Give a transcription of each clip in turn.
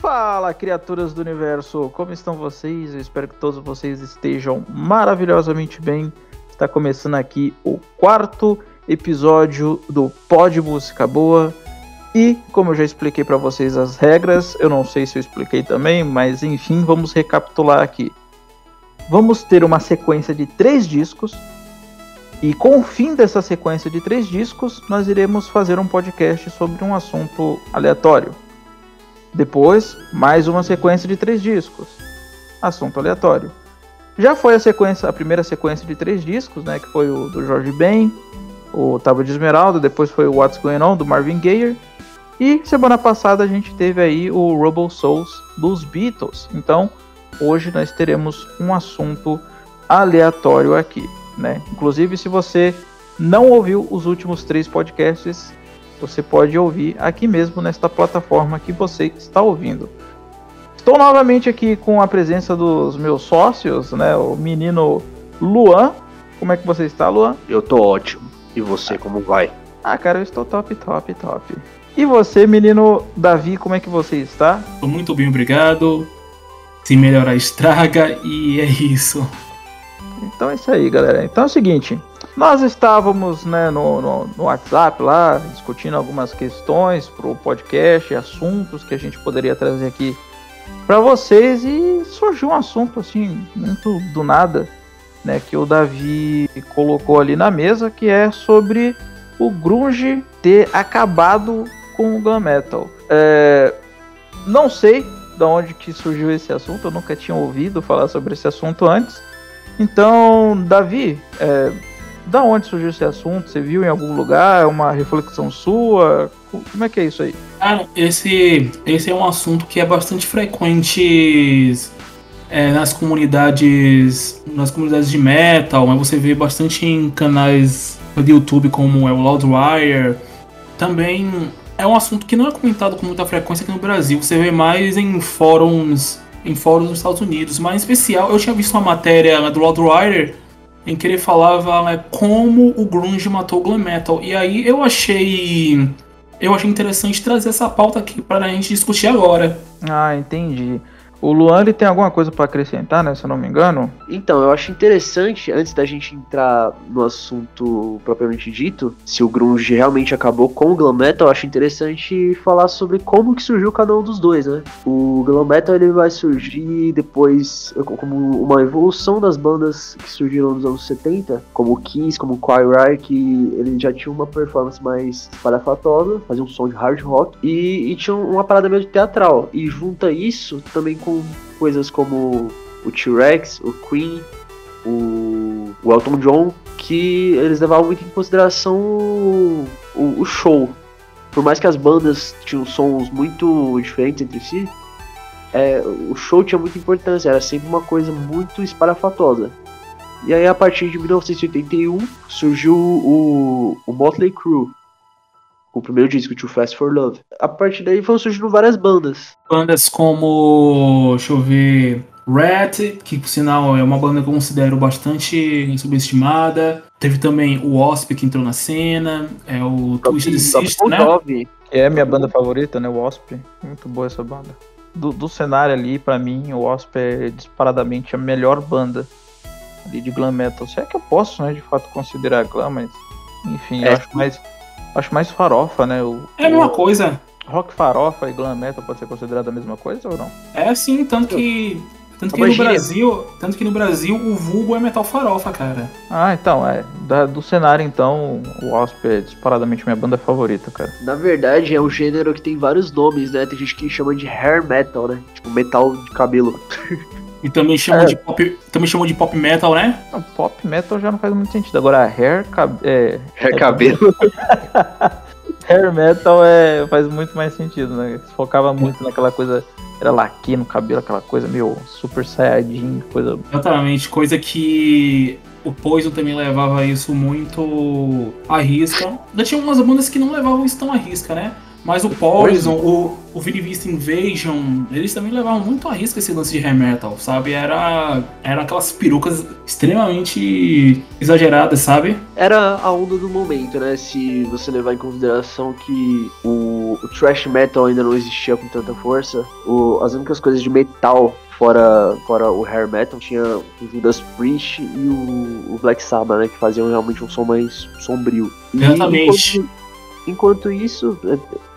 Fala, criaturas do universo, como estão vocês? Eu espero que todos vocês estejam maravilhosamente bem. Está começando aqui o quarto episódio do Pod Música Boa. E, como eu já expliquei para vocês as regras, eu não sei se eu expliquei também, mas enfim, vamos recapitular aqui. Vamos ter uma sequência de três discos. E com o fim dessa sequência de três discos, nós iremos fazer um podcast sobre um assunto aleatório. Depois, mais uma sequência de três discos. Assunto aleatório. Já foi a sequência, a primeira sequência de três discos, né, que foi o do George Ben, o Tábua de Esmeralda, depois foi o What's Going On do Marvin Gaye. E semana passada a gente teve aí o Robo Souls dos Beatles. Então, hoje nós teremos um assunto aleatório aqui, né? Inclusive, se você não ouviu os últimos três podcasts, você pode ouvir aqui mesmo nesta plataforma que você está ouvindo. Estou novamente aqui com a presença dos meus sócios, né? O menino Luan. Como é que você está, Luan? Eu tô ótimo. E você, como vai? Ah, cara, eu estou top, top, top. E você, menino Davi, como é que você está? Estou muito bem, obrigado. Se melhorar, estraga. E é isso. Então é isso aí, galera. Então é o seguinte: nós estávamos né, no, no, no WhatsApp lá, discutindo algumas questões para o podcast, assuntos que a gente poderia trazer aqui para vocês e surgiu um assunto assim, muito do nada, né, que o Davi colocou ali na mesa, que é sobre o grunge ter acabado com o glam metal. É, não sei de onde que surgiu esse assunto, eu nunca tinha ouvido falar sobre esse assunto antes. Então, Davi, é, da onde surgiu esse assunto? Você viu em algum lugar? É uma reflexão sua? Como é que é isso aí? Cara, esse, esse é um assunto que é bastante frequente é, nas comunidades nas comunidades de metal, mas você vê bastante em canais do YouTube como é o Loudwire. Também é um assunto que não é comentado com muita frequência aqui no Brasil. Você vê mais em fóruns em fóruns nos Estados Unidos, mas em especial eu tinha visto uma matéria do Loudwire em que ele falava né, como o grunge matou o glam metal. E aí eu achei eu achei interessante trazer essa pauta aqui para a gente discutir agora. Ah, entendi. O Luan ele tem alguma coisa para acrescentar, né? Se eu não me engano. Então, eu acho interessante, antes da gente entrar no assunto propriamente dito, se o grunge realmente acabou com o glam metal, eu acho interessante falar sobre como que surgiu cada um dos dois, né? O glam metal ele vai surgir depois como uma evolução das bandas que surgiram nos anos 70, como o Kiss, como o Choir, que ele já tinha uma performance mais parafatosa, fazia um som de hard rock e, e tinha uma parada meio teatral. E junta isso também com com coisas como o T-Rex, o Queen, o, o Elton John, que eles levavam muito em consideração o, o, o show. Por mais que as bandas tinham sons muito diferentes entre si, é, o show tinha muita importância, era sempre uma coisa muito esparafatosa. E aí, a partir de 1981, surgiu o, o Motley Crue, o primeiro disco, Too Fast for Love. A partir daí foram surgindo várias bandas. Bandas como, deixa eu ver, Rat, que por sinal é uma banda que eu considero bastante subestimada. Teve também o Wasp que entrou na cena, é o Twisted Sister, né? É minha banda favorita, né? O Wasp. Muito boa essa banda. Do, do cenário ali, para mim, o Wasp é disparadamente a melhor banda ali de glam metal. Se é que eu posso, né, de fato, considerar glam, mas enfim, é. eu acho mais Acho mais farofa, né? O, é a mesma coisa. Rock farofa e glam metal pode ser considerado a mesma coisa ou não? É sim, tanto que. Tanto que, no Brasil, tanto que no Brasil o vulgo é metal farofa, cara. Ah, então, é. Da, do cenário, então, o Wasp é disparadamente minha banda favorita, cara. Na verdade, é um gênero que tem vários nomes, né? Tem gente que chama de hair metal, né? Tipo, metal de cabelo. E também chamam, é. de pop, também chamam de pop metal, né? Não, pop metal já não faz muito sentido. Agora, hair, cab é, hair é, cabelo. hair metal é, faz muito mais sentido, né? Focava muito naquela coisa. Era laque no cabelo, aquela coisa meio super saiyajin, coisa. Exatamente, coisa que o Poison também levava isso muito à risca. Já tinha umas bandas que não levavam isso tão à risca, né? Mas o Poison, o, o Vini Vista Invasion, eles também levavam muito a risco esse lance de hair metal, sabe? Era, era aquelas perucas extremamente exageradas, sabe? Era a onda do momento, né? Se você levar em consideração que o o, o thrash metal ainda não existia com tanta força, o, as únicas coisas de metal fora, fora o hair metal, tinha o Judas Priest e o, o Black Sabbath, né, que faziam realmente um som mais sombrio. E Exatamente. Enquanto, enquanto isso,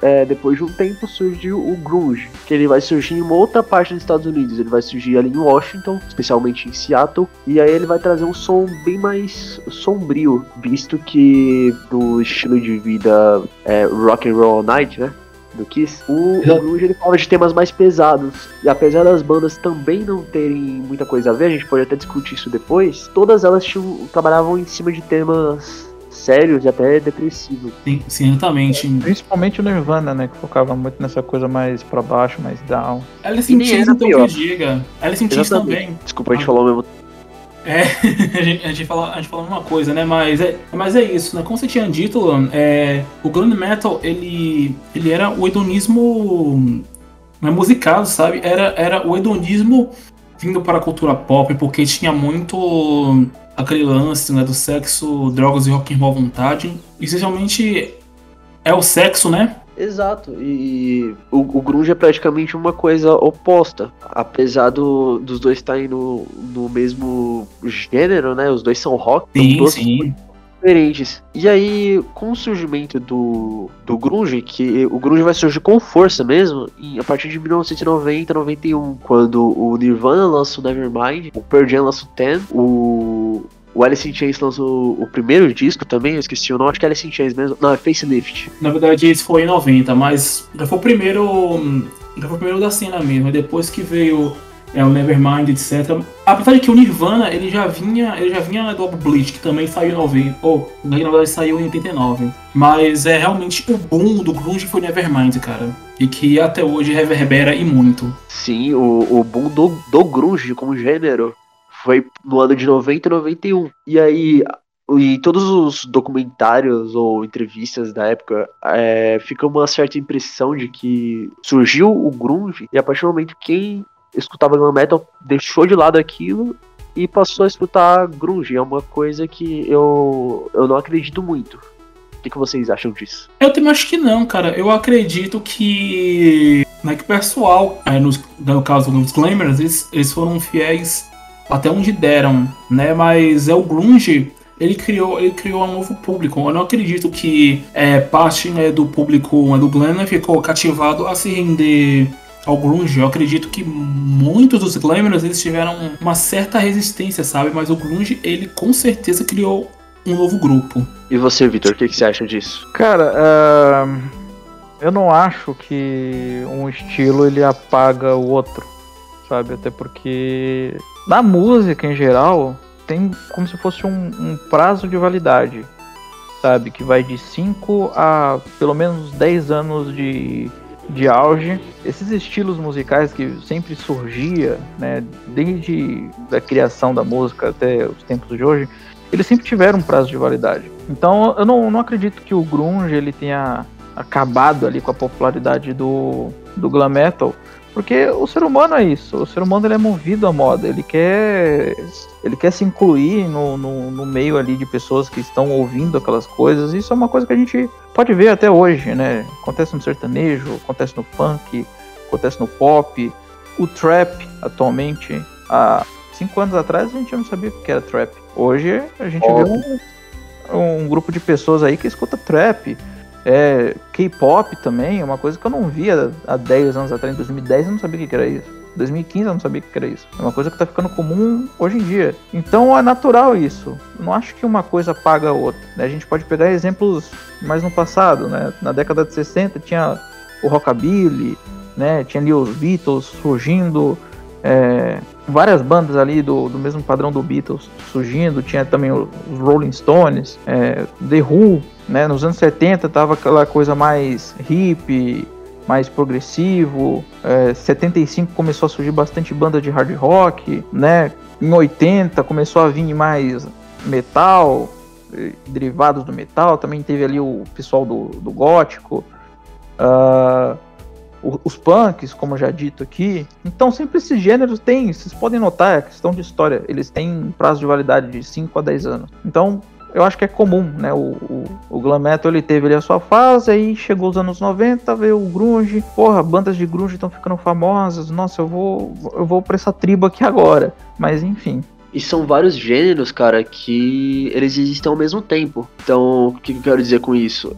é, depois de um tempo surgiu o grunge, que ele vai surgir em uma outra parte dos Estados Unidos. Ele vai surgir ali em Washington, especialmente em Seattle, e aí ele vai trazer um som bem mais sombrio, visto que do estilo de vida é, rock and roll all night, né? do Kiss, o, o Grunge ele fala de temas mais pesados. E apesar das bandas também não terem muita coisa a ver, a gente pode até discutir isso depois, todas elas tinham, trabalhavam em cima de temas sérios e até depressivos. Sim, certamente. Principalmente o Nirvana, né? Que focava muito nessa coisa mais pra baixo, mais down. Alice in Chains, então, que diga. Alice in Chains também. Desculpa, a gente ah. falou mesmo é, a gente, a gente, fala, a gente fala uma coisa, né? Mas é, mas é isso, né? Como você tinha dito, é, o glam metal, ele, ele era o hedonismo né, musicado, sabe? Era, era o hedonismo vindo para a cultura pop, porque tinha muito aquele lance né, do sexo, drogas e rock and roll à vontade. Essencialmente é o sexo, né? Exato, e o, o, grunge é praticamente uma coisa oposta. Apesar do, dos dois estarem no, no mesmo gênero, né? Os dois são rock, sim, sim. Diferentes. E aí, com o surgimento do, do grunge, que o grunge vai surgir com força mesmo, a partir de 1990, 91, quando o Nirvana lança o Nevermind, o Pearl Jam lança o Ten, o o Alice in Chains lançou o primeiro disco também, eu esqueci o nome, acho que é Alice in Chains mesmo. Não, é Facelift. Na verdade, esse foi em 90, mas já foi o primeiro. Já foi o primeiro da cena mesmo. Depois que veio é, o Nevermind, etc. Apesar de que o Nirvana ele já vinha. Ele já vinha do álbum Bleach, que também saiu em 90. Ou, na verdade saiu em 89. Mas é realmente o boom do Grunge foi Nevermind, cara. E que até hoje reverbera e muito. Sim, o, o boom do, do Grunge como gênero foi no ano de 90 e 91. E aí, em todos os documentários ou entrevistas da época, é, fica uma certa impressão de que surgiu o grunge e a partir do momento quem escutava glam metal deixou de lado aquilo e passou a escutar grunge. É uma coisa que eu, eu não acredito muito. O que, que vocês acham disso? Eu também acho que não, cara. Eu acredito que, né, que o pessoal, é, no, no caso dos Glamours, eles, eles foram fiéis até onde deram, né? Mas é o grunge ele criou, ele criou um novo público. Eu não acredito que é, parte né, do público né, do Glenn ficou cativado a se render ao grunge. Eu acredito que muitos dos glamorous eles tiveram uma certa resistência, sabe? Mas o grunge ele com certeza criou um novo grupo. E você, Vitor, o que, que, você acha disso? Cara, uh, eu não acho que um estilo ele apaga o outro, sabe? Até porque na música em geral, tem como se fosse um, um prazo de validade, sabe? Que vai de 5 a pelo menos 10 anos de, de auge. Esses estilos musicais que sempre surgia, né, desde a criação da música até os tempos de hoje, eles sempre tiveram um prazo de validade. Então eu não, não acredito que o grunge ele tenha acabado ali com a popularidade do, do glam metal, porque o ser humano é isso, o ser humano ele é movido à moda, ele quer ele quer se incluir no, no, no, meio ali de pessoas que estão ouvindo aquelas coisas. Isso é uma coisa que a gente pode ver até hoje, né? Acontece no sertanejo, acontece no funk, acontece no pop, o trap atualmente. Há cinco anos atrás a gente não sabia o que era trap. Hoje a gente vê um, um grupo de pessoas aí que escuta trap. É, K-pop também é uma coisa que eu não via há 10 anos atrás. Em 2010 eu não sabia o que era isso. Em 2015 eu não sabia o que era isso. É uma coisa que tá ficando comum hoje em dia. Então é natural isso. Eu não acho que uma coisa paga a outra. Né? A gente pode pegar exemplos mais no passado, né? Na década de 60 tinha o rockabilly, né? Tinha ali os Beatles surgindo, é, várias bandas ali do, do mesmo padrão do Beatles surgindo, tinha também os Rolling Stones, é, The Who, né? Nos anos 70 tava aquela coisa mais hip, mais progressivo. É, 75 começou a surgir bastante banda de hard rock, né? Em 80 começou a vir mais metal, derivados do metal. Também teve ali o pessoal do, do gótico. Uh, os punks, como já dito aqui. Então, sempre esses gêneros têm, vocês podem notar, é questão de história, eles têm prazo de validade de 5 a 10 anos. Então, eu acho que é comum, né? O, o, o glam metal ele teve ali a sua fase, aí chegou os anos 90, veio o grunge, porra, bandas de grunge estão ficando famosas, nossa, eu vou, eu vou pra essa tribo aqui agora. Mas enfim, e são vários gêneros, cara, que eles existem ao mesmo tempo. Então, o que eu quero dizer com isso?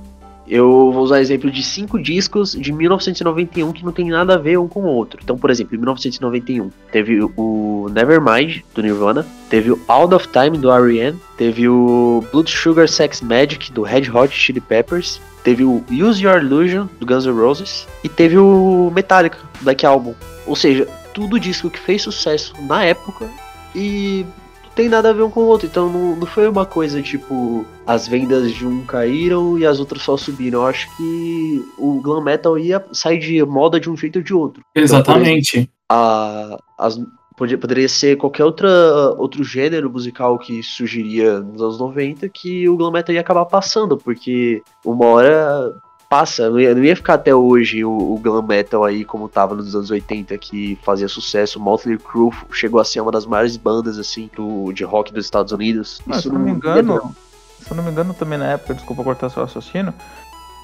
Eu vou usar exemplo de cinco discos de 1991 que não tem nada a ver um com o outro. Então, por exemplo, em 1991 teve o Nevermind do Nirvana, teve o Out of Time do R.E.M., teve o Blood Sugar Sex Magic do Red Hot Chili Peppers, teve o Use Your Illusion do Guns N' Roses e teve o Metallica Black Album. Ou seja, tudo disco que fez sucesso na época e tem nada a ver um com o outro. Então não, não foi uma coisa tipo as vendas de um caíram e as outras só subiram. Eu acho que o glam metal ia sair de moda de um jeito ou de outro. Exatamente. Então, a, as, podia, poderia ser qualquer outra, outro gênero musical que surgiria nos anos 90 que o glam metal ia acabar passando, porque uma hora passa, não ia, não ia ficar até hoje o, o, glam metal aí como tava nos anos 80 que fazia sucesso. Motley Crue chegou a ser uma das maiores bandas assim do, de rock dos Estados Unidos. Mas, Isso se não, me engano, se eu não me engano também na época, desculpa cortar seu raciocínio,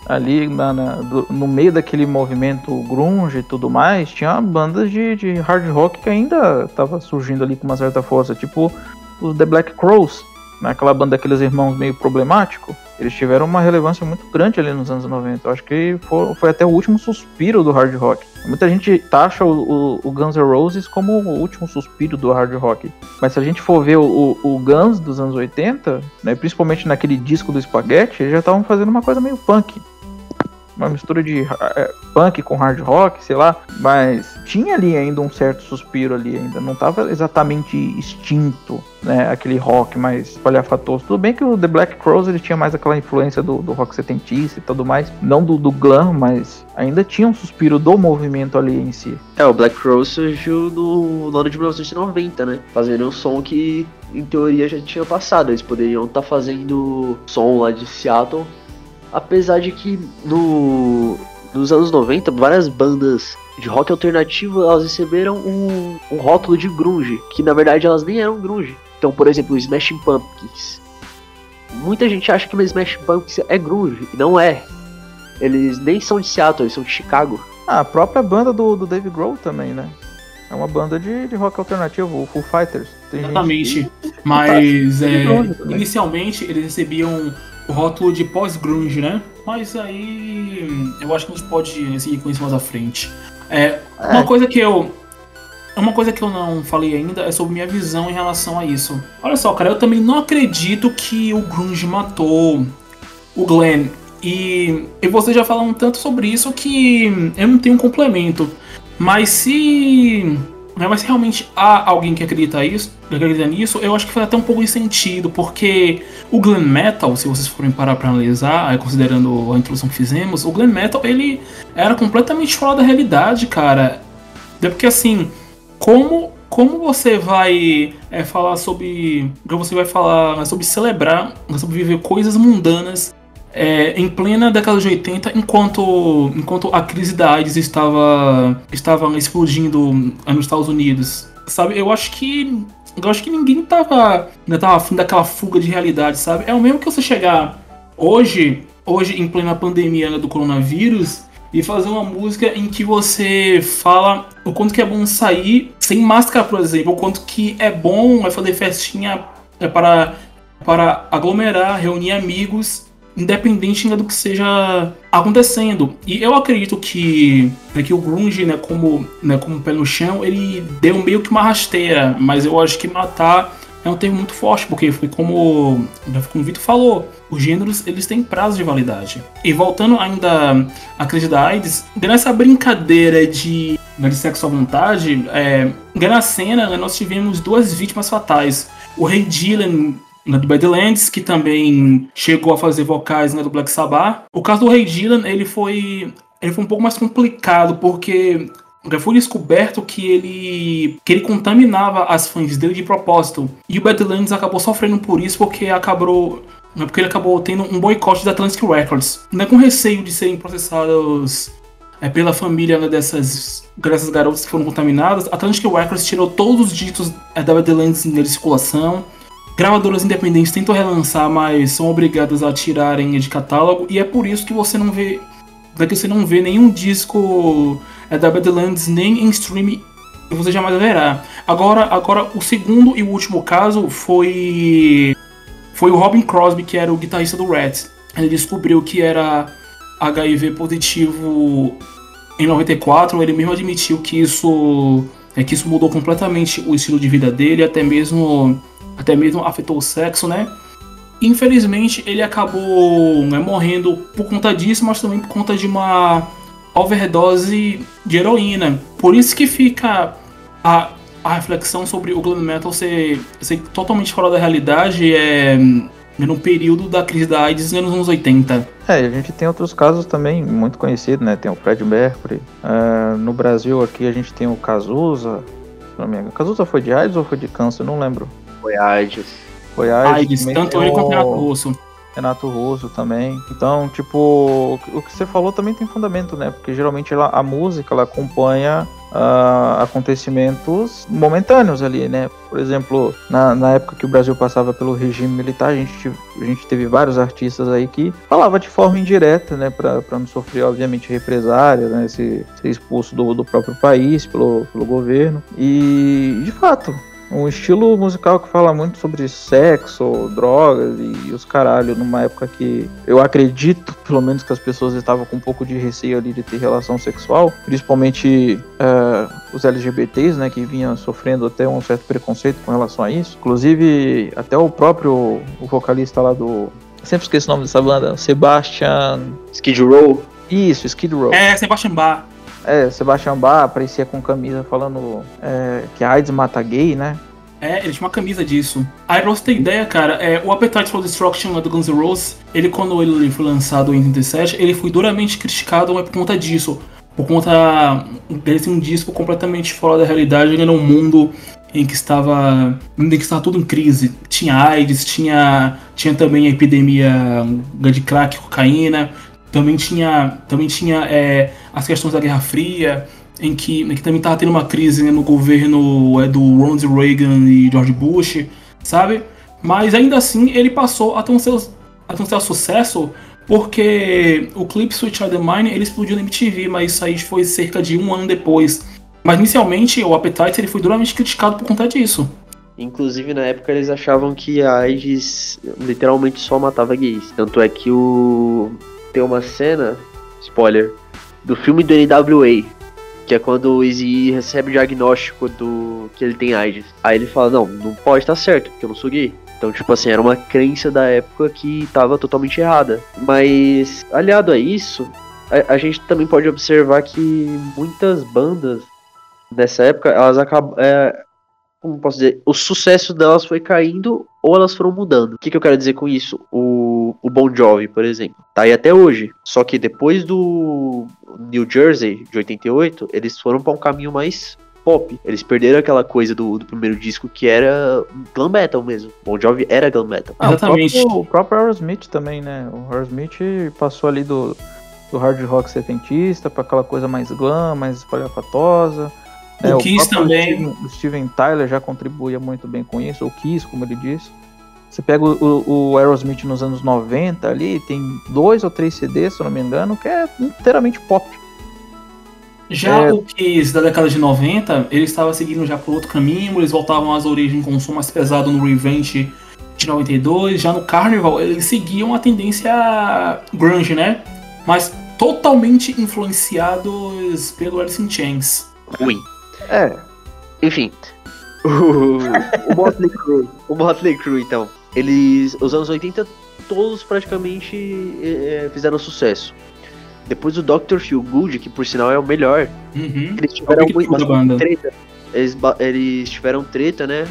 ali na, na, do, no meio daquele movimento grunge e tudo mais, tinha bandas de, de hard rock que ainda tava surgindo ali com uma certa força, tipo os The Black Crows, naquela banda daqueles irmãos meio problemático, eles tiveram uma relevância muito grande ali nos anos 90. Eu acho que foi, foi até o último suspiro do hard rock. Muita gente taxa o, o, o, Guns N' Roses como o último suspiro do hard rock. Mas se a gente for ver o, o Guns dos anos 80, né, principalmente naquele disco do Spaghetti, eles já estavam fazendo uma coisa meio punk uma mistura de é, punk com hard rock, sei lá, mas tinha ali ainda um certo suspiro ali ainda, não estava exatamente extinto, né, aquele rock mais palhafatoso. Tudo bem que o The Black Crows ele tinha mais aquela influência do, do rock setentista e tudo mais, não do, do glam, mas ainda tinha um suspiro do movimento ali em si. É, o Black Crows surgiu no, no ano de 1990, né, fazendo um som que em teoria já tinha passado, eles poderiam estar tá fazendo som lá de Seattle Apesar de que no, nos anos 90, várias bandas de rock alternativo elas receberam um, um rótulo de grunge, que na verdade elas nem eram grunge. Então, por exemplo, o Smashing Pumpkins. Muita gente acha que o Smashing Pumpkins é grunge, e não é. Eles nem são de Seattle, eles são de Chicago. Ah, a própria banda do, do Dave Grohl também, né? É uma banda de, de rock alternativo, o Full Fighters. Tem Exatamente. Mas é, inicialmente eles recebiam o rótulo de pós-grunge, né? Mas aí eu acho que a gente pode seguir com isso mais à frente. É, uma é. coisa que eu. Uma coisa que eu não falei ainda é sobre minha visão em relação a isso. Olha só, cara, eu também não acredito que o Grunge matou o Glenn. E, e vocês já falaram tanto sobre isso que eu não tenho um complemento. Mas se né? Mas realmente há alguém que acredita, isso, acredita nisso, eu acho que faz até um pouco de sentido, porque o glam metal, se vocês forem parar para analisar, considerando a introdução que fizemos, o glam metal ele era completamente fora da realidade, cara. É porque assim, como como você vai é, falar sobre. Você vai falar sobre celebrar, sobre viver coisas mundanas é, em plena década de 80, enquanto, enquanto a crise da AIDS estava, estava explodindo nos Estados Unidos. Sabe, eu acho que. Eu acho que ninguém tava, ainda tava afim daquela fuga de realidade, sabe? É o mesmo que você chegar hoje, hoje em plena pandemia do coronavírus, e fazer uma música em que você fala o quanto que é bom sair sem máscara, por exemplo, o quanto que é bom é fazer festinha é para, para aglomerar, reunir amigos independente ainda do que seja acontecendo. E eu acredito que, né, que o grunge, né, como, né, como pé no chão, ele deu meio que uma rasteira, mas eu acho que matar é um termo muito forte, porque foi como, né, como o Vitor falou, os gêneros eles têm prazo de validade. E voltando ainda à crise da AIDS, nessa brincadeira de, né, de sexo à vontade, é, na cena né, nós tivemos duas vítimas fatais. O Rei Dylan né, do Badlands, que também chegou a fazer vocais né, do Black Sabbath. O caso do Ray Dylan, ele foi, ele foi um pouco mais complicado, porque já foi descoberto que ele que ele contaminava as fãs dele de propósito. E o Badlands acabou sofrendo por isso, porque acabou né, porque ele acabou tendo um boicote da Atlantic Records. Né, com receio de serem processados é, pela família né, dessas, dessas garotas que foram contaminadas, a Atlantic Records tirou todos os dígitos é, da Badlands de circulação gravadoras independentes tentam relançar, mas são obrigadas a tirarem de catálogo, e é por isso que você não vê. É que você não vê nenhum disco é, da Badlands nem em streaming você jamais verá. Agora, agora o segundo e o último caso foi foi o Robin Crosby, que era o guitarrista do Rats. Ele descobriu que era HIV positivo em 94, ele mesmo admitiu que isso é que isso mudou completamente o estilo de vida dele, até mesmo até mesmo afetou o sexo, né? Infelizmente, ele acabou né, morrendo por conta disso, mas também por conta de uma overdose de heroína. Por isso que fica a, a reflexão sobre o glam metal ser, ser totalmente fora da realidade é no período da crise da AIDS nos anos 80. É, a gente tem outros casos também muito conhecidos, né? Tem o Fred Mercury. Uh, no Brasil aqui a gente tem o Cazuza. Cazuza foi de AIDS ou foi de câncer? Não lembro. Foi AIDS. Foi tanto ele quanto o Renato Russo. Renato Russo também. Então, tipo, o que você falou também tem fundamento, né? Porque geralmente ela, a música ela acompanha uh, acontecimentos momentâneos ali, né? Por exemplo, na, na época que o Brasil passava pelo regime militar, a gente, a gente teve vários artistas aí que falava de forma indireta, né? Para não sofrer, obviamente, represárias, né? Se, ser expulso do, do próprio país pelo, pelo governo. E, de fato, um estilo musical que fala muito sobre sexo, drogas e os caralho, numa época que eu acredito, pelo menos, que as pessoas estavam com um pouco de receio ali de ter relação sexual, principalmente uh, os LGBTs, né, que vinham sofrendo até um certo preconceito com relação a isso. Inclusive, até o próprio o vocalista lá do. Sempre esqueço o nome dessa banda, Sebastian. Skid Row? Isso, Skid Row. É, Sebastian Bach. É, Sebastian Bach aparecia com camisa falando é, que AIDS mata gay, né? É, ele tinha uma camisa disso. Aí pra você ter ideia, cara, é, o Appetite for Destruction do Guns N' Roses, ele quando ele foi lançado em 87, ele foi duramente criticado por conta disso. Por conta dele ser um disco completamente fora da realidade, ele era um mundo em que estava em que estava tudo em crise. Tinha AIDS, tinha, tinha também a epidemia de crack, cocaína, também tinha, também tinha é, as questões da Guerra Fria, em que, em que também estava tendo uma crise né, no governo é, do Ronald Reagan e George Bush, sabe? Mas ainda assim ele passou a ter um, seu, a ter um seu sucesso porque o clipe Switch the Mine ele explodiu na MTV, mas isso aí foi cerca de um ano depois. Mas inicialmente o Appetite ele foi duramente criticado por conta disso. Inclusive, na época, eles achavam que a AIDS literalmente só matava gays. Tanto é que o tem uma cena, spoiler, do filme do NWA, que é quando o Easy recebe o diagnóstico do que ele tem AIDS. Aí ele fala, não, não pode estar certo, porque eu não sou gay. Então, tipo assim, era uma crença da época que estava totalmente errada. Mas, aliado a isso, a, a, gente também pode observar que muitas bandas nessa época, elas acabam. É, como posso dizer? O sucesso delas foi caindo ou elas foram mudando. O que, que eu quero dizer com isso? O, o Bon Jovi, por exemplo, tá aí até hoje. Só que depois do New Jersey, de 88, eles foram para um caminho mais pop. Eles perderam aquela coisa do, do, primeiro disco que era glam metal mesmo. Bon Jovi era glam metal. Ah, Exatamente. O próprio, o próprio Aerosmith também, né? O Aerosmith passou ali do, do hard rock setentista para aquela coisa mais glam, mais espalhafatosa. O é, Kiss o também. Steven, o Steven Tyler já contribuía muito bem com isso, o Kiss, como ele disse. Você pega o, o, Aerosmith nos anos 90 ali, tem dois ou três CDs, se eu não me engano, que é inteiramente pop. Já é... o Kiss da década de 90, ele estava seguindo já por outro caminho, eles voltavam às origens com um som mais pesado no Revenge de 92, já no Carnival eles seguiam a tendência grunge, né? Mas totalmente influenciados pelo Alice in Chains. Ruim. É. Enfim. O, o Motley Crue. O Motley Crue, então. Eles. Os anos 80 todos praticamente é, fizeram sucesso. Depois o Dr. Feel Good, que por sinal é o melhor, uhum. eles tiveram muito, treta. Eles, eles tiveram treta, né?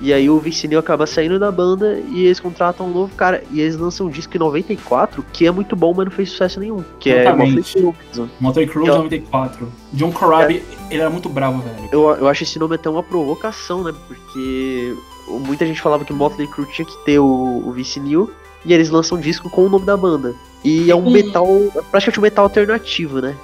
E aí o Vince Neil acaba saindo da banda e eles contratam um novo cara. E eles lançam um disco em 94, que é muito bom, mas não fez sucesso nenhum. Que Exatamente. é Motley Crue. Motley Crue então, 94. John Corabi, é, ele era muito bravo, velho. Eu, eu acho esse nome até uma provocação, né? Porque muita gente falava que Motley Crue tinha que ter o, o. E eles lançam um disco com o nome da banda. E é um metal, praticamente um metal alternativo, né?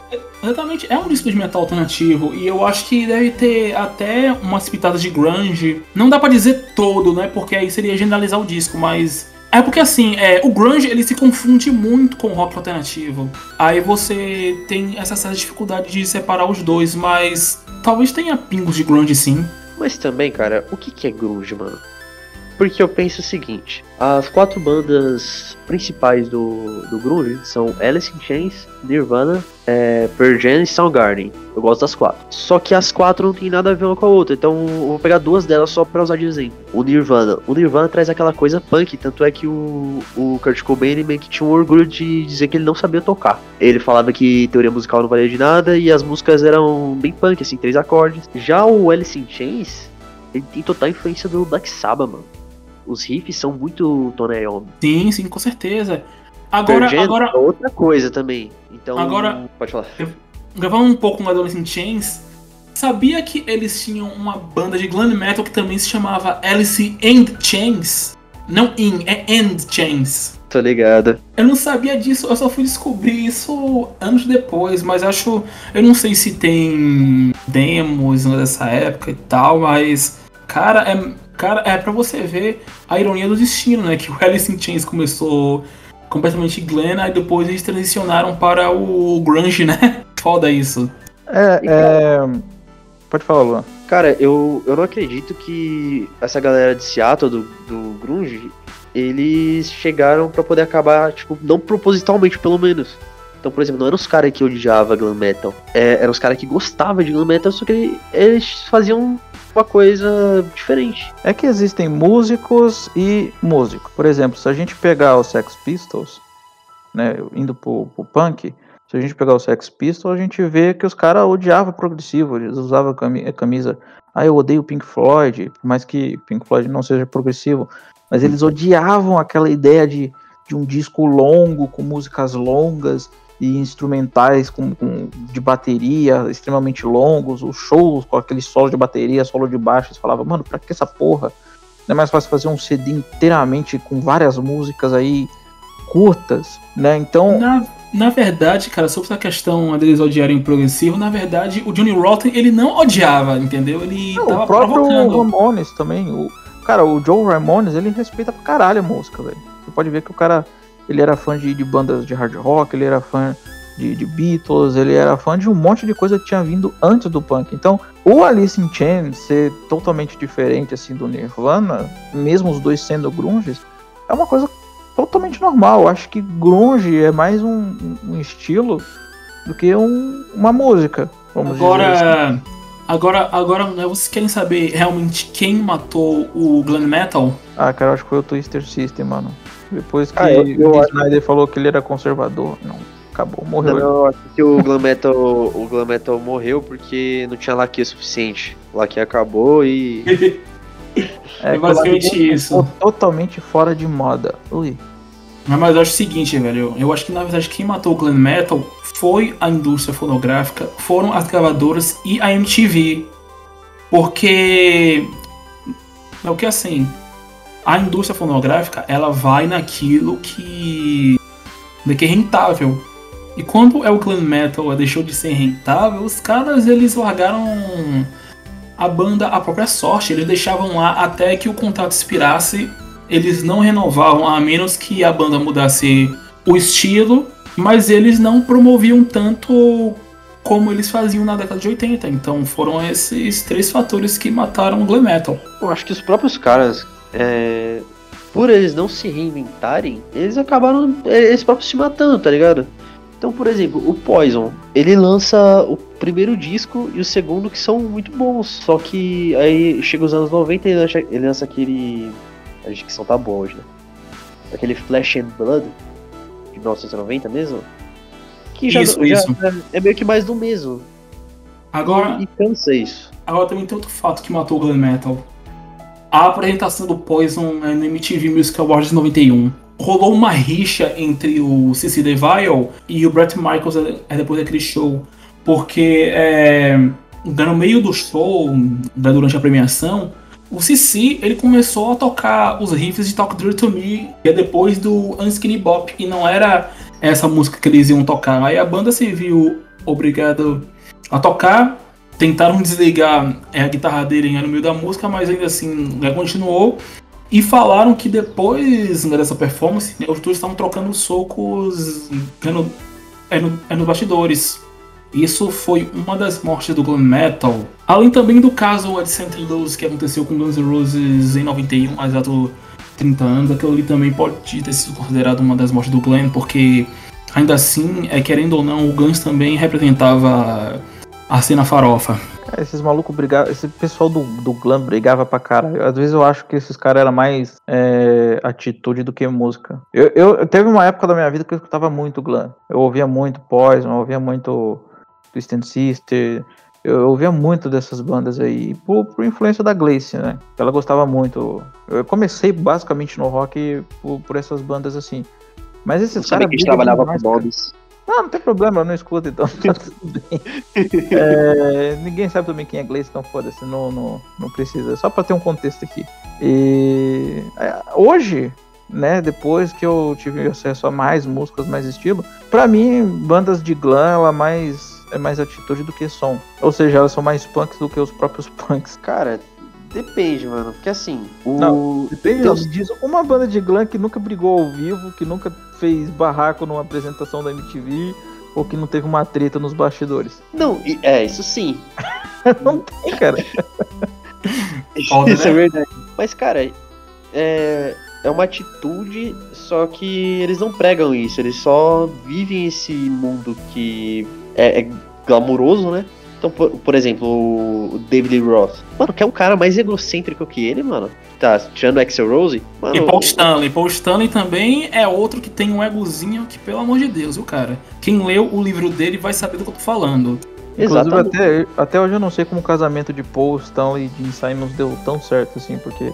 Exatamente, é um disco de metal alternativo e eu acho que deve ter até umas pitadas de grunge. Não dá para dizer todo, né? Porque aí seria generalizar o disco, mas é porque assim, é, o grunge ele se confunde muito com o rock alternativo. Aí você tem essa certa dificuldade de separar os dois, mas talvez tenha pingos de grunge sim. Mas também, cara, o que, que é grunge, mano? Porque eu penso o seguinte: as quatro bandas principais do, do Grunge são Alice in Chains, Nirvana, é, Pearl Jam e Soundgarden. Eu gosto das quatro. Só que as quatro não tem nada a ver uma com a outra, então eu vou pegar duas delas só pra usar de exemplo. O Nirvana. O Nirvana traz aquela coisa punk, tanto é que o, o Kurt Cobain meio que tinha um orgulho de dizer que ele não sabia tocar. Ele falava que teoria musical não valia de nada e as músicas eram bem punk, assim, três acordes. Já o Alice in Chains, ele tem total influência do Black Sabbath, mano os riffs são muito Tony Iommi. Sim, sim, com certeza. Agora, agora é outra coisa também. Então, agora, pode falar. Gravando um pouco com Adolescent Chains, sabia que eles tinham uma banda de glam metal que também se chamava Alice and Chains? Não in, é End Chains. Tô ligado. Eu não sabia disso, eu só fui descobrir isso anos depois, mas acho. Eu não sei se tem demos dessa época e tal, mas. Cara, é, Cara, é para você ver a ironia do destino, né? Que o Alice in Chains começou completamente Glenn, e depois eles transicionaram para o Grunge, né? Foda isso. É, é... Pode falar, Luan. Cara, eu, eu não acredito que essa galera de Seattle, do, do Grunge, eles chegaram para poder acabar, tipo, não propositalmente, pelo menos. Então, por exemplo, não eram os caras que odiavam glam metal. É, eram os caras que gostavam de glam metal, só que eles faziam uma coisa diferente. É que existem músicos e músico. Por exemplo, se a gente pegar os Sex Pistols, né, indo pro, pro punk, se a gente pegar o Sex Pistols, a gente vê que os caras odiavam progressivo, eles usavam camisa. Ah, eu odeio Pink Floyd, por mais que Pink Floyd não seja progressivo, mas eles odiavam aquela ideia de, de um disco longo, com músicas longas, e instrumentais com, com, de bateria extremamente longos, os shows com aquele solo de bateria, solo de baixo, você falava, mano, pra que essa porra? Não é mais fácil fazer um CD inteiramente com várias músicas aí curtas, né? Então. Na, na verdade, cara, sobre essa questão deles odiarem progressivo, na verdade, o Johnny Rotten ele não odiava, entendeu? Ele não, tava o próprio provocando. Ramones também. O, cara, o Joe Ramones, ele respeita pra caralho a música, velho. Você pode ver que o cara ele era fã de, de bandas de hard rock, ele era fã de, de, Beatles, ele era fã de um monte de coisa que tinha vindo antes do punk. Então, o Alice in Chains ser totalmente diferente assim do Nirvana, mesmo os dois sendo grunges, é uma coisa totalmente normal. Eu acho que grunge é mais um, um estilo do que um, uma música. Vamos agora, dizer assim. agora, agora, né, vocês querem saber realmente quem matou o glam metal? Ah, cara, eu acho que foi o Twister System, mano. Depois que ah, eu, eu o Snyder acho... falou que ele era conservador, não, acabou, morreu. Não, eu acho que o Glam Metal, o Glam Metal morreu porque não tinha laque suficiente. O laque acabou e. é, é basicamente isso. Totalmente fora de moda. Ui. Mas eu acho o seguinte, velho. Eu acho que na verdade quem matou o glam metal foi a indústria fonográfica, foram as gravadoras e a MTV. Porque. É o que assim a indústria fonográfica ela vai naquilo que, que é rentável. E quando é o clan metal deixou de ser rentável, os caras eles largaram a banda à própria sorte. Eles deixavam lá até que o contrato expirasse. Eles não renovavam a menos que a banda mudasse o estilo, mas eles não promoviam tanto como eles faziam na década de 80. Então foram esses três fatores que mataram o glam metal. Eu acho que os próprios caras é, por eles não se reinventarem, eles acabaram eles próprios se matando, tá ligado? Então, por exemplo, o Poison, ele lança o primeiro disco e o segundo que são muito bons. Só que aí chega os anos 90 e ele lança, ele lança aquele. A dicção tá boa hoje, né? Aquele Flesh and Blood, de 1990 mesmo. Que já, isso, já isso. É, é meio que mais do mesmo. Agora. E, e cansa isso. Agora também tem outro fato que matou o glam metal a apresentação do Poison é no MTV Music Awards de 91. Rolou uma rixa entre o CC DeVille e o Brett Michaels é, é depois daquele show, porque é, no meio do show, durante a premiação, o CC ele começou a tocar os riffs de Talk Dirty to Me, que é depois do Unskinny Bop, e não era essa música que eles iam tocar. Aí a banda se viu obrigado a tocar. Tentaram desligar é, a guitarra dele no meio da música, mas ainda assim né, continuou. E falaram que depois né, dessa performance, né, os dois estavam trocando socos né, no, é, no, é, nos bastidores. Isso foi uma das mortes do glam metal. Além também do caso Ed St. Louis que aconteceu com Guns N' Roses em 91, há exato 30 anos. Aquilo ali também pode ter sido considerado uma das mortes do Glenn, porque ainda assim, é, querendo ou não, o Guns também representava a cena farofa. É, esses malucos brigavam, esse pessoal do, do glam brigava pra caralho. Às vezes eu acho que esses caras eram mais é, atitude do que música. Eu, eu, teve uma época da minha vida que eu escutava muito glam. Eu ouvia muito Poison, eu ouvia muito Twisted Sister. Eu ouvia muito dessas bandas aí, por, por influência da Glace, né? Ela gostava muito. Eu comecei basicamente no rock por, por essas bandas assim. Mas esses caras. que a gente trabalhava com Bobs. Não, não tem problema, eu não escuto, então tá tudo bem. É, ninguém sabe também quem é Glaze, então foda-se, não, não, não precisa. Só pra ter um contexto aqui. E é, hoje, né, depois que eu tive acesso a mais músicas, mais estilo, pra mim, bandas de glam, ela mais é mais atitude do que som. Ou seja, elas são mais punks do que os próprios punks. Cara, depende, mano. Porque assim, o. Não, depende Deus. disso. Uma banda de glam que nunca brigou ao vivo, que nunca fez barraco numa apresentação da MTV, ou que não teve uma treta nos bastidores. Não, é, isso sim. não tem, cara. isso é verdade. Mas, cara, é, é uma atitude, só que eles não pregam isso, eles só vivem esse mundo que é, é glamuroso, né? Então, por, por, exemplo, o David Roth. Mano, que é um cara mais egocêntrico que ele, mano. Tá, tirando o Axel Rose. Mano, e Paul Stanley. Paul Stanley também é outro que tem um egozinho que, pelo amor de Deus, o cara. Quem leu o livro dele vai saber do que eu tô falando. Inclusive, até, até hoje eu não sei como o casamento de Paul Stanley e Jim Simons deu tão certo assim, porque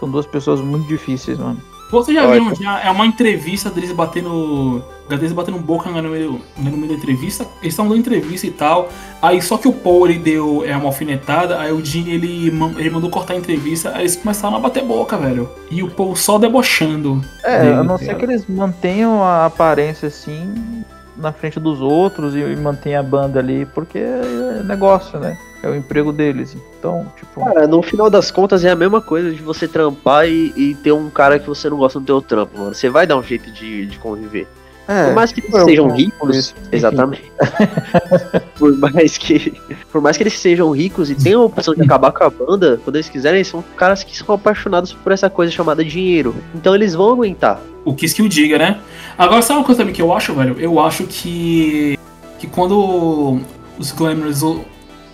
são duas pessoas muito difíceis, mano. Você já viu, já é uma entrevista deles batendo. Deles batendo boca no meio, no meio da entrevista. Eles estão dando entrevista e tal. Aí só que o Paul ele deu é, uma alfinetada. Aí o Gene ele, ele mandou cortar a entrevista. Aí eles começaram a bater boca, velho. E o Paul só debochando. É, dele, a não ser que eles mantenham a aparência assim na frente dos outros e, e mantenham a banda ali, porque é negócio, né? É o emprego deles. Então, tipo. Cara, no final das contas é a mesma coisa de você trampar e, e ter um cara que você não gosta do teu trampo, mano. Você vai dar um jeito de, de conviver. É, por mais que eles sejam ricos, isso. exatamente. por mais que, por mais que eles sejam ricos e tenham a opção de acabar com a banda, quando eles quiserem, eles são caras que são apaixonados por essa coisa chamada dinheiro. Então eles vão aguentar. O que que o diga, né? Agora sabe uma coisa também que eu acho, velho? Eu acho que que quando os Glamours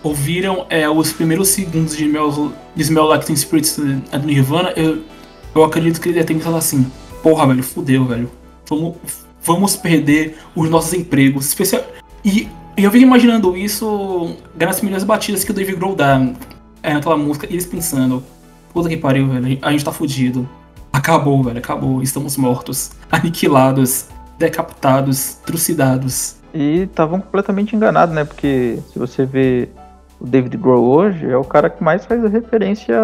ouviram é, os primeiros segundos de Smell, de Smell Like Teen Spirits do Nirvana, eu, eu acredito que ele ia ter pensado assim: porra, velho, fudeu, velho. Vamos, vamos perder os nossos empregos. Especial... E, e eu fico imaginando isso nas milhões batidas que o Dave Grohl dá é, naquela música, e eles pensando: puta que pariu, velho, a gente tá fudido. Acabou, velho, acabou. Estamos mortos, aniquilados, decapitados, trucidados. E estavam completamente enganados, né? Porque se você vê o David Grohl hoje é o cara que mais faz a referência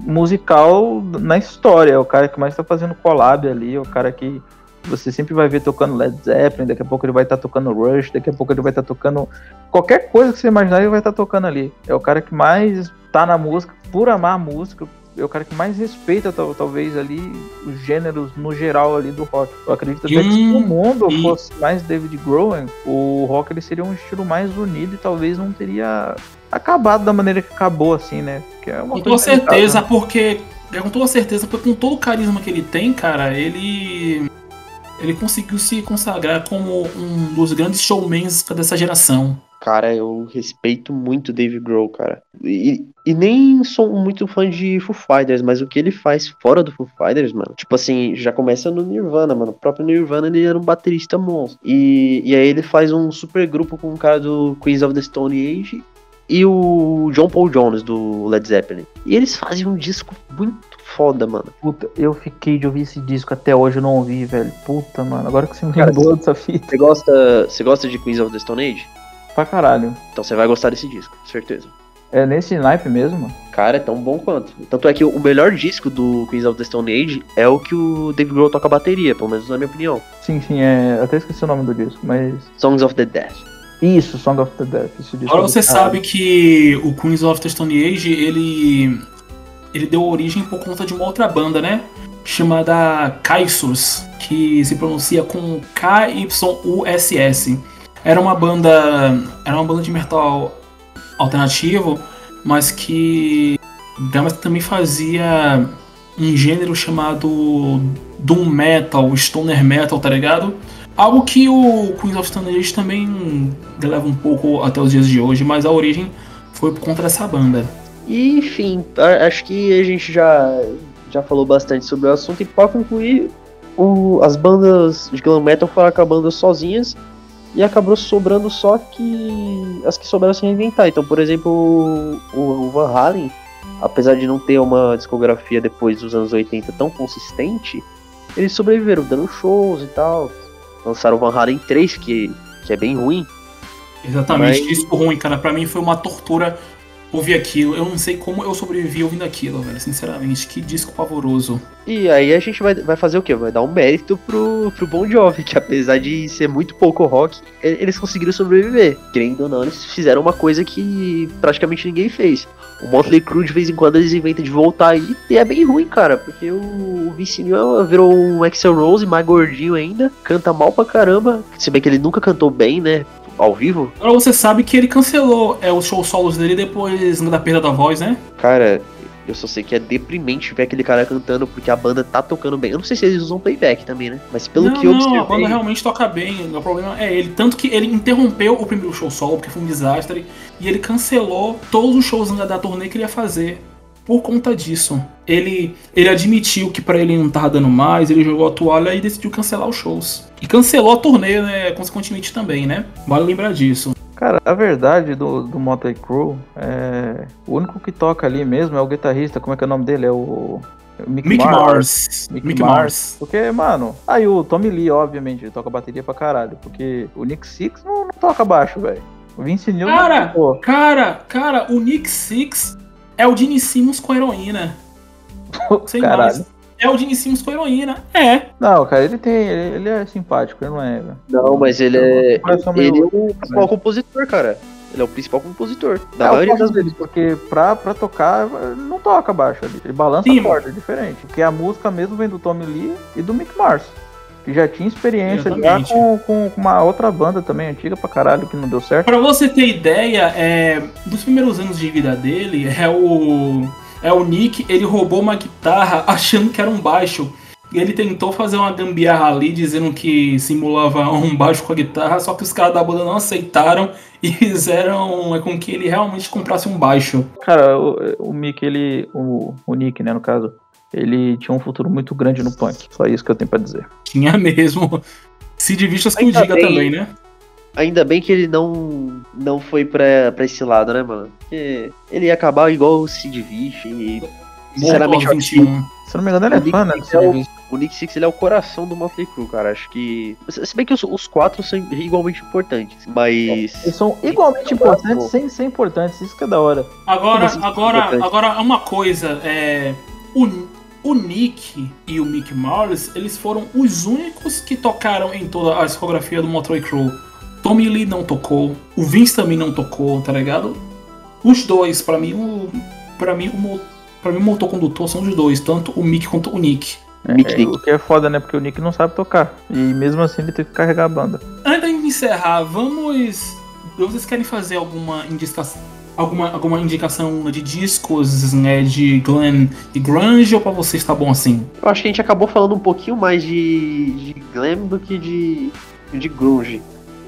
musical na história, é o cara que mais tá fazendo collab ali, é o cara que você sempre vai ver tocando Led Zeppelin, daqui a pouco ele vai estar tá tocando Rush, daqui a pouco ele vai estar tá tocando qualquer coisa que você imaginar, ele vai estar tá tocando ali. É o cara que mais tá na música, por amar a música, é o cara que mais respeita talvez ali os gêneros no geral ali do rock. Eu acredito até que se o mundo fosse mais David Grohl, o rock ele seria um estilo mais unido e talvez não teria acabado da maneira que acabou, assim, né? Que é com toda certeza, né? porque. É, com toda certeza, porque com todo o carisma que ele tem, cara, ele. Ele conseguiu se consagrar como um dos grandes showmans dessa geração. Cara, eu respeito muito Dave Grohl, cara. E, e nem sou muito fã de Foo Fighters, mas o que ele faz fora do Foo Fighters, mano, tipo assim, já começa no Nirvana, mano. O próprio Nirvana ele era um baterista monstro. E, e aí ele faz um super grupo com um cara do Queens of the Stone Age e o John Paul Jones do Led Zeppelin. E eles fazem um disco muito foda, mano. Puta, eu fiquei de ouvir esse disco até hoje, eu não ouvi, velho. Puta, mano, agora que você me lembrou dessa fita. Você gosta, você gosta de Queens of the Stone Age? Pra caralho. Então você vai gostar desse disco, certeza. É nesse naipe mesmo? Mano? Cara, é tão bom quanto. Tanto é que o melhor disco do Queens of the Stone Age é o que o Dave Grohl toca a bateria, pelo menos na minha opinião. Sim, sim, é. Eu até esqueci o nome do disco, mas. Songs of the Death. Isso, Song of the disco Agora você sabe que o Queens of the Stone Age, ele. ele deu origem por conta de uma outra banda, né? Chamada Kaisus, que se pronuncia com K-Y-U-S-S. Era uma banda. Era uma banda de metal alternativo, mas que. mas que também fazia um gênero chamado Doom Metal, Stoner Metal, tá ligado? Algo que o Queens of Stone Age também leva um pouco até os dias de hoje, mas a origem foi por conta dessa banda. E, enfim, acho que a gente já, já falou bastante sobre o assunto e para concluir, o- as bandas de glam metal foram acabando sozinhas e acabou sobrando só que as que souberam se reinventar. Então, por exemplo, o, o Van Halen, apesar de não ter uma discografia depois dos anos 80 tão consistente, eles sobreviveram dando shows e tal. Lançaram o Van Halen 3, que, que é bem ruim. Exatamente, Mas- disco ruim, cara. Pra mim foi uma tortura ouvir aquilo. Eu não sei como eu sobrevivi ouvindo aquilo, velho. Sinceramente, que disco pavoroso. E aí a gente vai, vai fazer o quê? Vai dar um mérito pro, pro Bon Jovi, que apesar de ser muito pouco rock, eles conseguiram sobreviver. Querendo ou não, eles fizeram uma coisa que praticamente ninguém fez. O Motley Crue, de vez em quando, eles inventam de voltar aí, e é bem ruim, cara, porque o, o Vince Neil virou um Axel Rose, mais gordinho ainda, canta mal pra caramba, se bem que ele nunca cantou bem, né, ao vivo. Agora você sabe que ele cancelou é, os shows solos dele depois da perda da voz, né? Cara, eu só sei que é deprimente ver aquele cara cantando, porque a banda tá tocando bem. Eu não sei se eles usam playback também, né, mas pelo não, que eu não, observei... a banda realmente toca bem. O problema é ele. Tanto que ele interrompeu o primeiro show solo, porque foi um desastre, e ele cancelou todos os shows da turnê que ele ia fazer. Por conta disso. Ele, ele admitiu que pra ele não tava dando mais, ele jogou a toalha e decidiu cancelar os shows. E cancelou a turnê, né? Consequentemente também, né? Vale lembrar disso. Cara, a verdade do, do Motley Crue é. O único que toca ali mesmo é o guitarrista, como é que é o nome dele? É o. Mick, Mick Mars. Mars. Mick Mick Mars. Mars. Porque, mano, aí o Tommy Lee, obviamente, ele toca bateria pra caralho. Porque o Nick Six não, não toca baixo, velho. O Vince Neil Cara, cara, cara, o Nick Six é o Gene Simmons com heroína. Sem Caralho. mais. É o Gene Simmons com heroína. É. Não, cara, ele tem. Ele, ele é simpático, ele não é. Não, mas ele é. Ele é o principal compositor, cara. Ele é o principal compositor. Da É, maioria das dele, porque pra, pra tocar, ele não toca baixo ali. Ele balança Sim, a corda, é diferente. Porque a música mesmo vem do Tommy Lee e do Mick Mars. Que já tinha experiência já Exatamente. com, com uma outra banda também antiga pra caralho que não deu certo. Pra você ter ideia, é, dos primeiros anos de vida dele, é o. É o Nick, ele roubou uma guitarra achando que era um baixo. E ele tentou fazer uma gambiarra ali, dizendo que simulava um baixo com a guitarra, só que os caras da banda não aceitaram e fizeram é, com que ele realmente comprasse um baixo. Cara, o, o Mick, ele. O, o Nick, né, no caso, ele tinha um futuro muito grande no punk. Só isso que eu tenho pra dizer. Tinha mesmo. Se de vistas que o diga bem. também, né? Ainda bem que ele não, não foi pra, pra esse lado, né, mano? Porque ele ia acabar igual o Sid Vicious e, sinceramente, acho que 21. Se eu não me engano, ele é Nick fã, né? É o- o Nick Six ele é o coração do Motley Crue, cara. Acho que. Se bem que os, os quatro são igualmente importantes, mas. Eles são igualmente importantes sem ser importantes. Isso que é da hora. Agora, assim, agora, agora uma coisa, é, o, o Nick e o Mick Mars, eles foram os únicos que tocaram em toda a discografia do Motley Crue. Tommy Lee não tocou, o Vince também não tocou, tá ligado? Os dois, pra mim, o para mim o para mim o motocondutor são os dois, tanto o Mick quanto o Nick. É, Nick. o que é foda, né? Porque o Nick não sabe tocar. E mesmo assim ele teve que carregar a banda. Antes da gente encerrar, vamos. Vocês querem fazer alguma indicação, alguma, alguma indicação de discos, né, de glam e grunge ou pra vocês tá bom assim? Eu acho que a gente acabou falando um pouquinho mais de, de glam do que de, de grunge.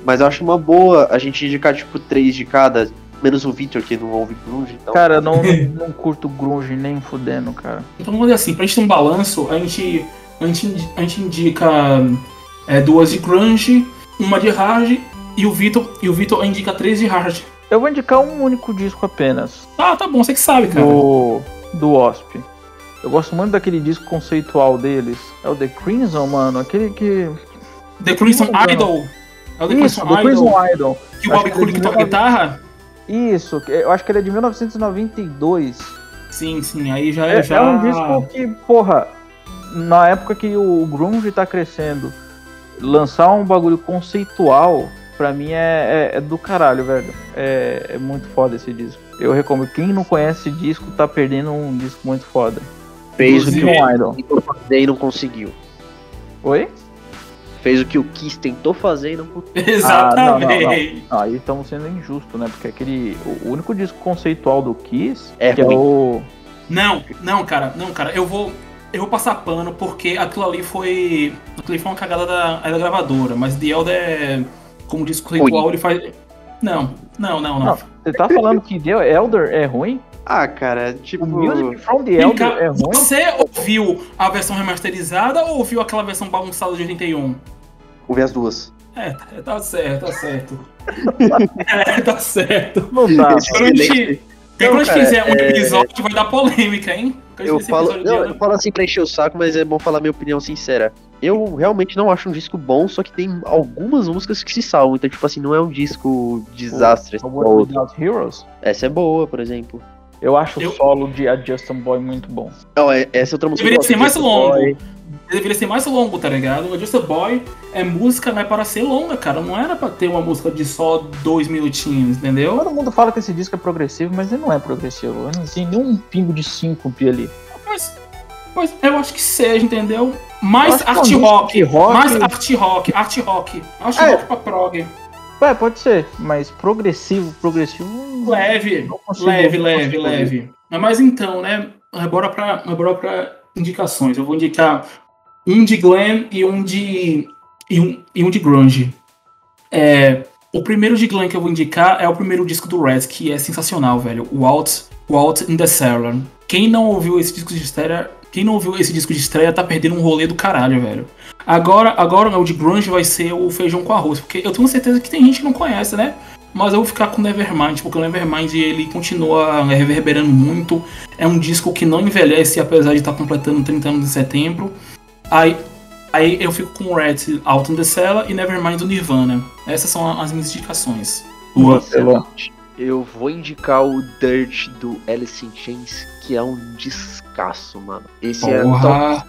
Mas eu acho uma boa a gente indicar, tipo, três de cada. Menos o Victor, que não ouve grunge. Então, Cara, eu não, não curto grunge nem fudendo, cara. Então vamos fazer assim, pra gente ter um balanço, a gente, a gente, a gente indica é, duas de grunge, uma de hard e o Vitor e o Vitor indica três de hard. Eu vou indicar um único disco apenas. Ah, tá bom, você que sabe, cara. Do, do Wasp. Eu gosto muito daquele disco conceitual deles. É o The Crimson, mano. Aquele que. The Crimson Não. Idol. É o The Isso, Crimson The Idol. Crimson Idol. Que o Bob ele Kulick toca guitarra? Isso, eu acho que ele é de 1992. Sim, sim, aí já É, é. já... é um disco que, porra, na época que o grunge tá crescendo, lançar um bagulho conceitual Pra mim é, é, é do caralho, velho. É, é muito foda esse disco. Eu recomendo. Quem não conhece esse disco tá perdendo um disco muito foda. Fez o que um Idol. tentou fazer e não conseguiu. Oi? Fez o que o Kiss tentou fazer e não conseguiu. Exatamente. Ah, aí estamos sendo injusto, né? Porque aquele. O único disco conceitual do Kiss É que ruim. é o. Não, não, cara, não, cara, eu vou. Eu vou passar pano porque aquilo ali foi. Aquilo ali foi uma cagada da, é da gravadora, mas The Elder é. Como diz conceitual, ele faz. Não, não, não, não. Você tá falando que The Elder é ruim? Ah, cara, tipo. O Music from the Elder cá, é ruim? Você ouviu a versão remasterizada ou ouviu aquela versão bagunçada de 81? Ouvi as duas. É, tá- tá certo, tá certo. é, tá certo. Não dá. Quando a gente, fizer um é- episódio, vai dar polêmica, hein? Eu falo, não, eu falo assim pra encher o saco, mas é bom falar minha opinião sincera. Eu realmente não acho um disco bom, só que tem algumas músicas que se salvam. Então, tipo assim, não é um disco desastre. O World outro. Without Heroes. Essa é boa, por exemplo. Eu acho Eu- o solo de A Just a Boy muito bom. Não, é, essa é outra música. Deveria ser mais longo. Boy. Deveria ser mais longo, tá ligado? O Just a Boy é música, mas para ser longa, cara. Não era pra ter uma música de só dois minutinhos, entendeu? Todo mundo fala que esse disco é progressivo, mas ele não é progressivo. Não tem nenhum pingo de síncope ali. Mas, mas eu acho que seja, entendeu? Mais é art rock. rock- Mais art rock. Art rock. Art É. rock pra prog. É, pode ser, mas progressivo, progressivo. Leve, consigo- leve, leve, leve. Mas então, né? Bora pra, bora pra indicações. Eu vou indicar um de glam e um de. e um, e um de grunge. É, o primeiro de glam que eu vou indicar é o primeiro disco do Red, que é sensacional, velho. O Out in the Cellar. Quem não ouviu esse disco de estreia, quem não ouviu esse disco de estreia tá perdendo um rolê do caralho, velho. Agora, agora o de grunge vai ser o feijão com arroz, porque eu tenho certeza que tem gente que não conhece, né? Mas eu vou ficar com Nevermind, porque o Nevermind ele continua reverberando muito. É um disco que não envelhece, apesar de estar completando 30 anos em setembro. Aí, aí eu fico com o Red Out in the Cellar e Nevermind do Nirvana. Essas são as minhas indicações. Tua. Excelente. Eu vou indicar o Dirt do Alice in Chains, que é um descasso, mano. Esse é top- Porra.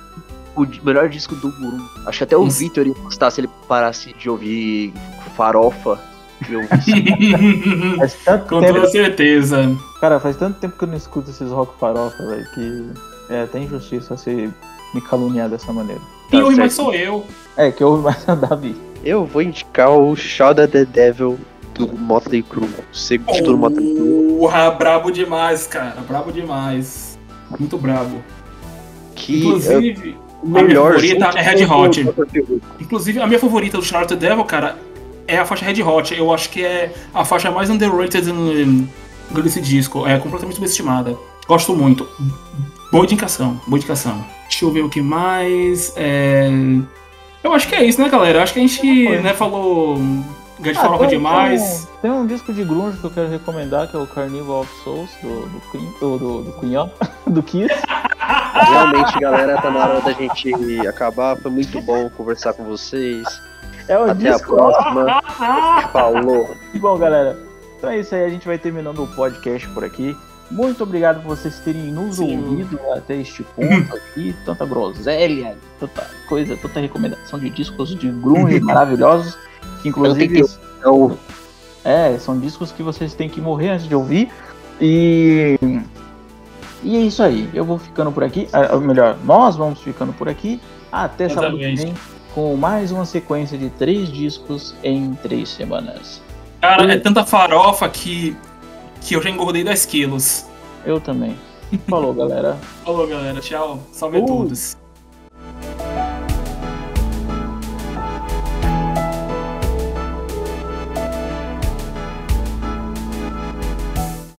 o di- melhor disco do Guru. Acho que até o Isso. Victor ia gostar se ele parasse de ouvir farofa. Ouvisse. Faz tanto Com tempo, toda certeza. cara, faz tanto tempo que eu não escuto esses rock farofa, velho, que é até injustiça você me caluniar dessa maneira. Quem Tá ouve mais sou eu. É, que eu mais a Davi. Eu vou indicar o Shout at the Devil do Motley Crue. O segundo disco do Motley Crue. Porra, brabo demais, cara. Brabo demais. Muito brabo. Que é Inclusive, o melhor a minha favorita é Red o Hot. Inclusive, a minha favorita do Charlotte Devil, cara, é a faixa Red Hot. Eu acho que é a faixa mais underrated no- desse disco. É completamente subestimada. Gosto muito. Boa indicação, boa indicação. Deixa eu ver o que mais. é, Eu acho que é isso, né, galera? Eu acho que a gente né, falou. Grande Ah, tem- demais. Tem um, tem um disco de grunge que eu quero recomendar, que é o Carnival of Souls, do, do Queen, do, do, do Queen, ó, do Kiss. Realmente, galera, tá na hora da gente acabar. Foi muito bom conversar com vocês. É o Até a disco. próxima. Falou. Bom, galera, então é isso aí. A gente vai terminando o podcast por aqui. Muito obrigado por vocês terem nos Sim. ouvido até este ponto aqui. Tanta groselha, tanta coisa, tanta recomendação de discos de grunge maravilhosos. Que inclusive Então, É, são discos que vocês têm que morrer antes de ouvir. E. E é isso aí. Eu vou ficando por aqui. ah, Ou melhor, nós vamos ficando por aqui. Até sábado que vem com mais uma sequência de três discos em três semanas. Cara, é tanta farofa que, que eu já engordei 10 quilos. Eu também. Falou, galera. Falou, galera. Tchau. Salve a Uh. todos.